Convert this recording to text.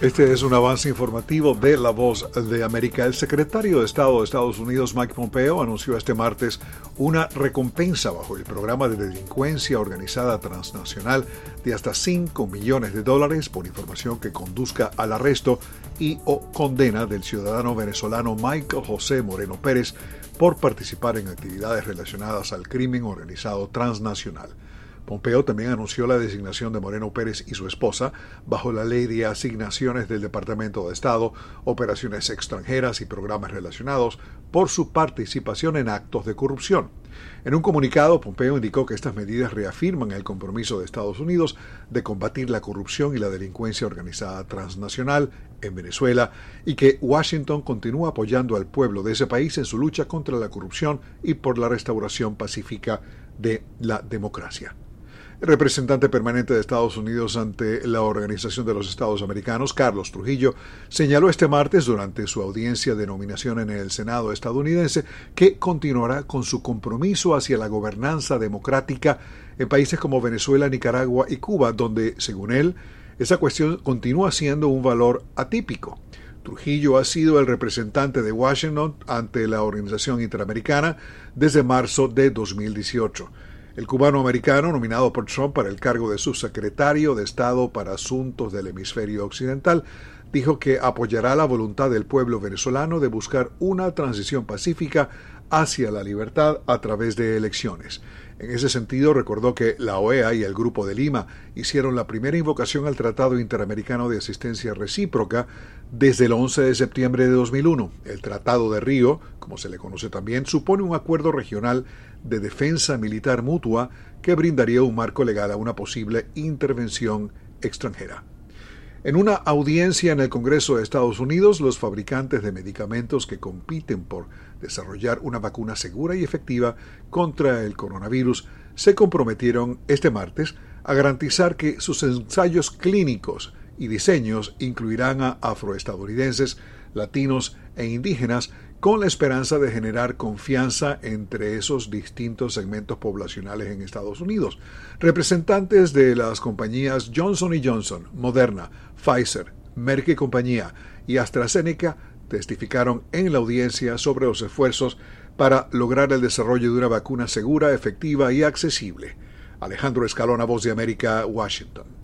Este es un avance informativo de La Voz de América. El secretario de Estado de Estados Unidos, Mike Pompeo, anunció este martes una recompensa bajo el programa de delincuencia organizada transnacional de hasta 5 millones de dólares por información que conduzca al arresto y o condena del ciudadano venezolano Michael José Moreno Pérez por participar en actividades relacionadas al crimen organizado transnacional. Pompeo también anunció la designación de Moreno Pérez y su esposa bajo la ley de asignaciones del Departamento de Estado, operaciones extranjeras y programas relacionados por su participación en actos de corrupción. En un comunicado, Pompeo indicó que estas medidas reafirman el compromiso de Estados Unidos de combatir la corrupción y la delincuencia organizada transnacional en Venezuela y que Washington continúa apoyando al pueblo de ese país en su lucha contra la corrupción y por la restauración pacífica de la democracia. Representante permanente de Estados Unidos ante la Organización de los Estados Americanos, Carlos Trujillo, señaló este martes durante su audiencia de nominación en el Senado estadounidense que continuará con su compromiso hacia la gobernanza democrática en países como Venezuela, Nicaragua y Cuba, donde, según él, esa cuestión continúa siendo un valor atípico. Trujillo ha sido el representante de Washington ante la Organización Interamericana desde marzo de 2018. El cubano americano, nominado por Trump para el cargo de subsecretario de Estado para Asuntos del Hemisferio Occidental, dijo que apoyará la voluntad del pueblo venezolano de buscar una transición pacífica hacia la libertad a través de elecciones. En ese sentido, recordó que la OEA y el Grupo de Lima hicieron la primera invocación al Tratado Interamericano de Asistencia Recíproca desde el 11 de septiembre de 2001. El Tratado de Río, como se le conoce también, supone un acuerdo regional de defensa militar mutua que brindaría un marco legal a una posible intervención extranjera. En una audiencia en el Congreso de Estados Unidos, los fabricantes de medicamentos que compiten por desarrollar una vacuna segura y efectiva contra el coronavirus se comprometieron este martes a garantizar que sus ensayos clínicos y diseños incluirán a afroestadounidenses, latinos e indígenas con la esperanza de generar confianza entre esos distintos segmentos poblacionales en Estados Unidos. Representantes de las compañías Johnson Johnson, Moderna, Pfizer, Merck y compañía y AstraZeneca testificaron en la audiencia sobre los esfuerzos para lograr el desarrollo de una vacuna segura, efectiva y accesible. Alejandro Escalona, Voz de América, Washington.